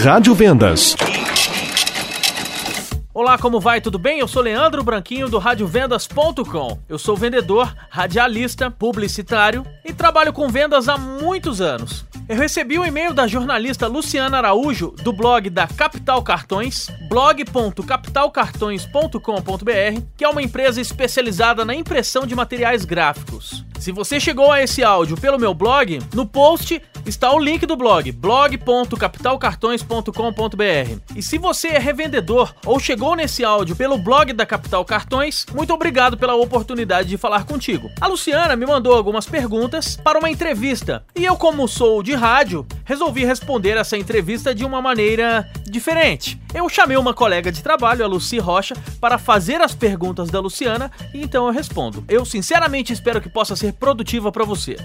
Rádio Vendas. Olá, como vai? Tudo bem? Eu sou Leandro Branquinho do radiovendas.com. Eu sou vendedor, radialista, publicitário e trabalho com vendas há muitos anos. Eu recebi um e-mail da jornalista Luciana Araújo do blog da Capital Cartões, blog.capitalcartões.com.br, que é uma empresa especializada na impressão de materiais gráficos. Se você chegou a esse áudio pelo meu blog, no post está o link do blog, blog.capitalcartões.com.br. E se você é revendedor ou chegou nesse áudio pelo blog da Capital Cartões, muito obrigado pela oportunidade de falar contigo. A Luciana me mandou algumas perguntas para uma entrevista, e eu, como sou de rádio, resolvi responder essa entrevista de uma maneira diferente. Eu chamei uma colega de trabalho, a Luci Rocha, para fazer as perguntas da Luciana e então eu respondo. Eu sinceramente espero que possa ser produtiva para você.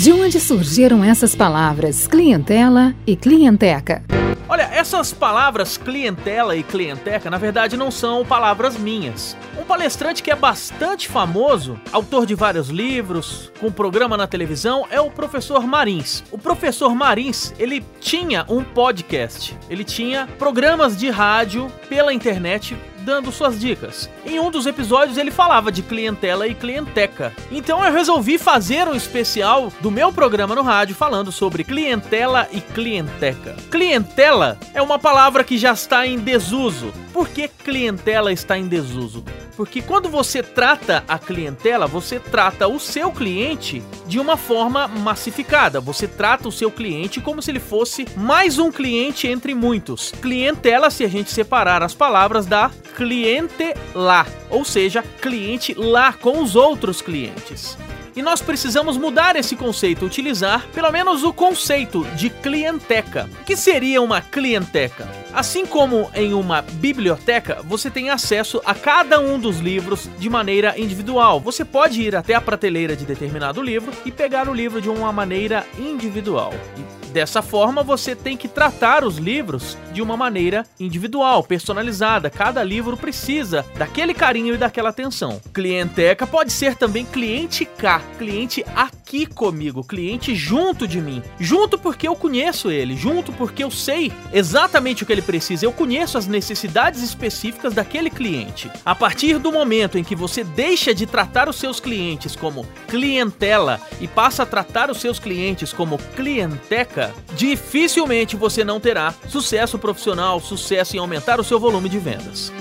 De onde surgiram essas palavras clientela e clienteca? Olha, essas palavras clientela e clienteca, na verdade, não são palavras minhas. Palestrante que é bastante famoso, autor de vários livros, com programa na televisão, é o professor Marins. O professor Marins, ele tinha um podcast, ele tinha programas de rádio pela internet dando suas dicas. Em um dos episódios ele falava de clientela e clienteca. Então eu resolvi fazer um especial do meu programa no rádio falando sobre clientela e clienteca. Clientela é uma palavra que já está em desuso. Por que clientela está em desuso? Porque quando você trata a clientela, você trata o seu cliente de uma forma massificada. Você trata o seu cliente como se ele fosse mais um cliente entre muitos. Clientela, se a gente separar as palavras, dá cliente lá, ou seja, cliente lá com os outros clientes. E nós precisamos mudar esse conceito, utilizar pelo menos o conceito de clienteca. O que seria uma clienteca? Assim como em uma biblioteca, você tem acesso a cada um dos livros de maneira individual. Você pode ir até a prateleira de determinado livro e pegar o livro de uma maneira individual. E Dessa forma, você tem que tratar os livros de uma maneira individual, personalizada. Cada livro precisa daquele carinho e daquela atenção. Clienteca pode ser também cliente cá, cliente aqui comigo, cliente junto de mim. Junto porque eu conheço ele, junto porque eu sei exatamente o que ele precisa, eu conheço as necessidades específicas daquele cliente. A partir do momento em que você deixa de tratar os seus clientes como clientela e passa a tratar os seus clientes como clienteca, dificilmente você não terá sucesso profissional, sucesso em aumentar o seu volume de vendas.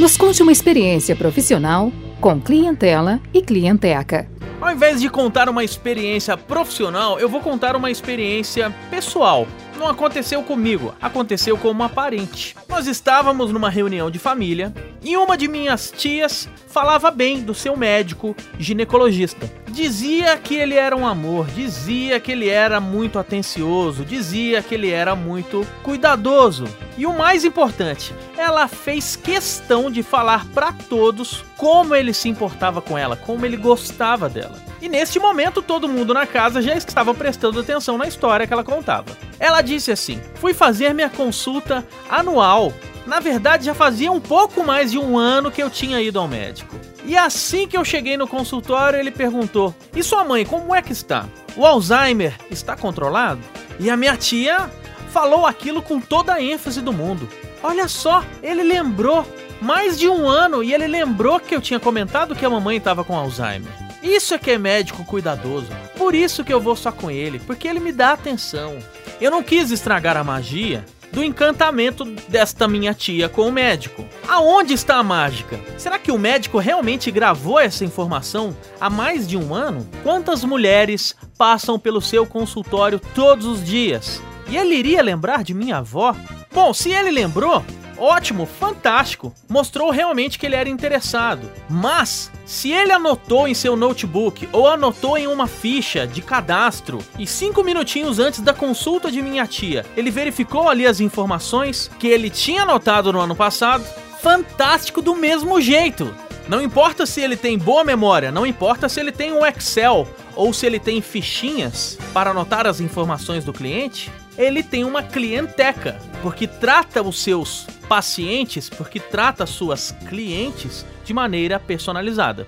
Nos conte uma experiência profissional com clientela e clienteca. Ao invés de contar uma experiência profissional, eu vou contar uma experiência pessoal. Não aconteceu comigo, aconteceu com uma parente. Nós estávamos numa reunião de família e uma de minhas tias falava bem do seu médico ginecologista. Dizia que ele era um amor, dizia que ele era muito atencioso, dizia que ele era muito cuidadoso. E o mais importante, ela fez questão de falar para todos como ele se importava com ela, como ele gostava dela. E neste momento todo mundo na casa já estava prestando atenção na história que ela contava. Ela disse assim: "Fui fazer minha consulta anual. Na verdade, já fazia um pouco mais de um ano que eu tinha ido ao médico. E assim que eu cheguei no consultório, ele perguntou: E sua mãe, como é que está? O Alzheimer está controlado? E a minha tia falou aquilo com toda a ênfase do mundo. Olha só, ele lembrou mais de um ano e ele lembrou que eu tinha comentado que a mamãe estava com Alzheimer. Isso é que é médico cuidadoso. Por isso que eu vou só com ele, porque ele me dá atenção. Eu não quis estragar a magia do encantamento desta minha tia com o médico. Aonde está a mágica? Será que o médico realmente gravou essa informação há mais de um ano? Quantas mulheres passam pelo seu consultório todos os dias? E ele iria lembrar de minha avó? Bom, se ele lembrou, ótimo, fantástico. Mostrou realmente que ele era interessado. Mas, se ele anotou em seu notebook ou anotou em uma ficha de cadastro e cinco minutinhos antes da consulta de minha tia, ele verificou ali as informações que ele tinha anotado no ano passado, fantástico do mesmo jeito. Não importa se ele tem boa memória, não importa se ele tem um Excel ou se ele tem fichinhas para anotar as informações do cliente, ele tem uma clienteca, porque trata os seus pacientes, porque trata suas clientes de maneira personalizada.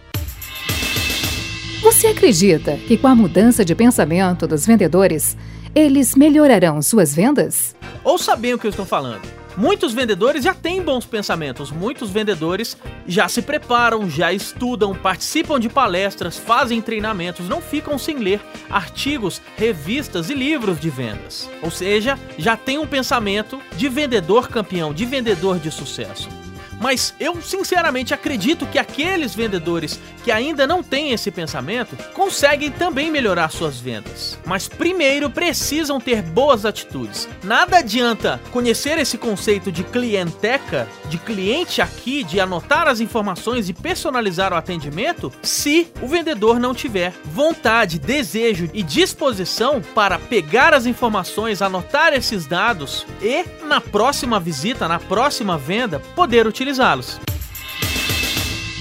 Você acredita que com a mudança de pensamento dos vendedores, eles melhorarão suas vendas? Ouça bem o que eu estou falando. Muitos vendedores já têm bons pensamentos, muitos vendedores já se preparam, já estudam, participam de palestras, fazem treinamentos, não ficam sem ler artigos, revistas e livros de vendas. Ou seja, já tem um pensamento de vendedor campeão, de vendedor de sucesso. Mas eu sinceramente acredito que aqueles vendedores que ainda não têm esse pensamento conseguem também melhorar suas vendas. Mas primeiro precisam ter boas atitudes. Nada adianta conhecer esse conceito de clienteca, de cliente aqui, de anotar as informações e personalizar o atendimento, se o vendedor não tiver vontade, desejo e disposição para pegar as informações, anotar esses dados e na próxima visita, na próxima venda, poder utilizar utilizá-los.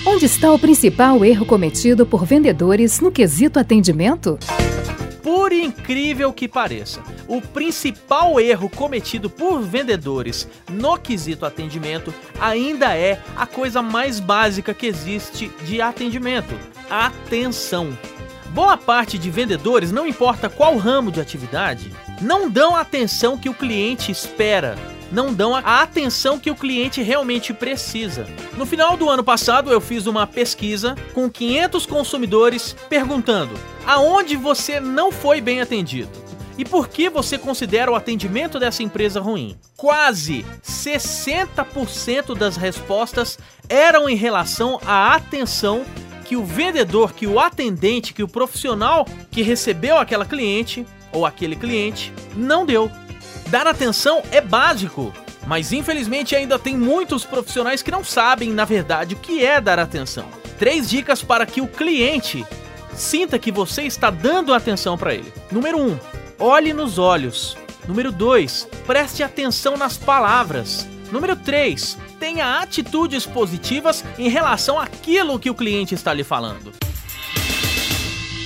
Onde está o principal erro cometido por vendedores no quesito atendimento? Por incrível que pareça, o principal erro cometido por vendedores no quesito atendimento ainda é a coisa mais básica que existe de atendimento: atenção. Boa parte de vendedores, não importa qual ramo de atividade, não dão a atenção que o cliente espera não dão a atenção que o cliente realmente precisa. No final do ano passado, eu fiz uma pesquisa com 500 consumidores perguntando: aonde você não foi bem atendido? E por que você considera o atendimento dessa empresa ruim? Quase 60% das respostas eram em relação à atenção que o vendedor, que o atendente, que o profissional que recebeu aquela cliente ou aquele cliente não deu. Dar atenção é básico, mas infelizmente ainda tem muitos profissionais que não sabem, na verdade, o que é dar atenção. Três dicas para que o cliente sinta que você está dando atenção para ele. Número 1. Um, olhe nos olhos. Número 2. Preste atenção nas palavras. Número 3. Tenha atitudes positivas em relação àquilo que o cliente está lhe falando.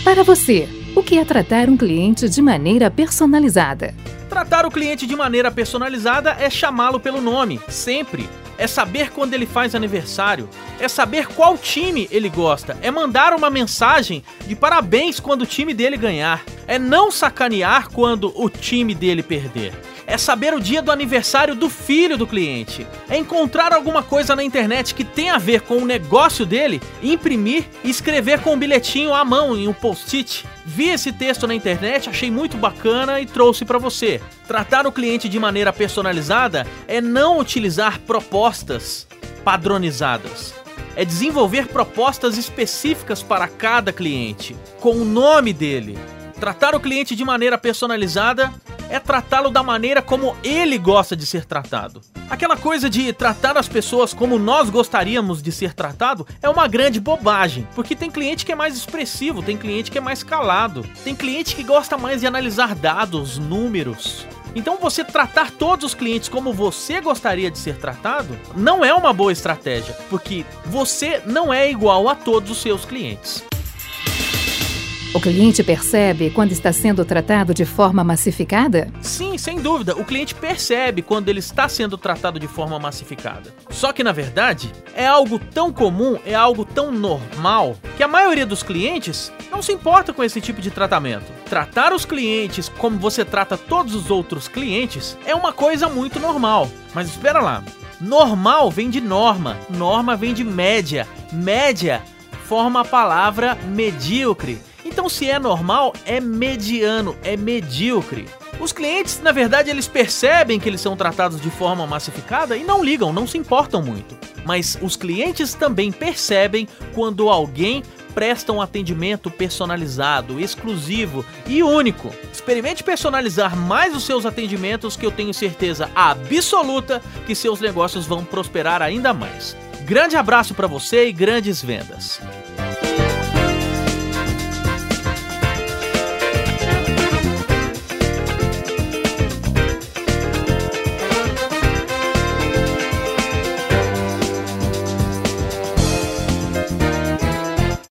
Para você, o que é tratar um cliente de maneira personalizada? Tratar o cliente de maneira personalizada é chamá-lo pelo nome, sempre. É saber quando ele faz aniversário, é saber qual time ele gosta, é mandar uma mensagem de parabéns quando o time dele ganhar, é não sacanear quando o time dele perder é saber o dia do aniversário do filho do cliente, é encontrar alguma coisa na internet que tem a ver com o negócio dele, imprimir e escrever com um bilhetinho à mão em um post-it. Vi esse texto na internet, achei muito bacana e trouxe para você. Tratar o cliente de maneira personalizada é não utilizar propostas padronizadas. É desenvolver propostas específicas para cada cliente, com o nome dele. Tratar o cliente de maneira personalizada é tratá-lo da maneira como ele gosta de ser tratado. Aquela coisa de tratar as pessoas como nós gostaríamos de ser tratado é uma grande bobagem, porque tem cliente que é mais expressivo, tem cliente que é mais calado, tem cliente que gosta mais de analisar dados, números. Então você tratar todos os clientes como você gostaria de ser tratado não é uma boa estratégia, porque você não é igual a todos os seus clientes. O cliente percebe quando está sendo tratado de forma massificada? Sim, sem dúvida. O cliente percebe quando ele está sendo tratado de forma massificada. Só que na verdade, é algo tão comum, é algo tão normal, que a maioria dos clientes não se importa com esse tipo de tratamento. Tratar os clientes como você trata todos os outros clientes é uma coisa muito normal. Mas espera lá. Normal vem de norma, norma vem de média, média forma a palavra medíocre. Então, se é normal, é mediano, é medíocre. Os clientes, na verdade, eles percebem que eles são tratados de forma massificada e não ligam, não se importam muito. Mas os clientes também percebem quando alguém presta um atendimento personalizado, exclusivo e único. Experimente personalizar mais os seus atendimentos que eu tenho certeza absoluta que seus negócios vão prosperar ainda mais. Grande abraço para você e grandes vendas.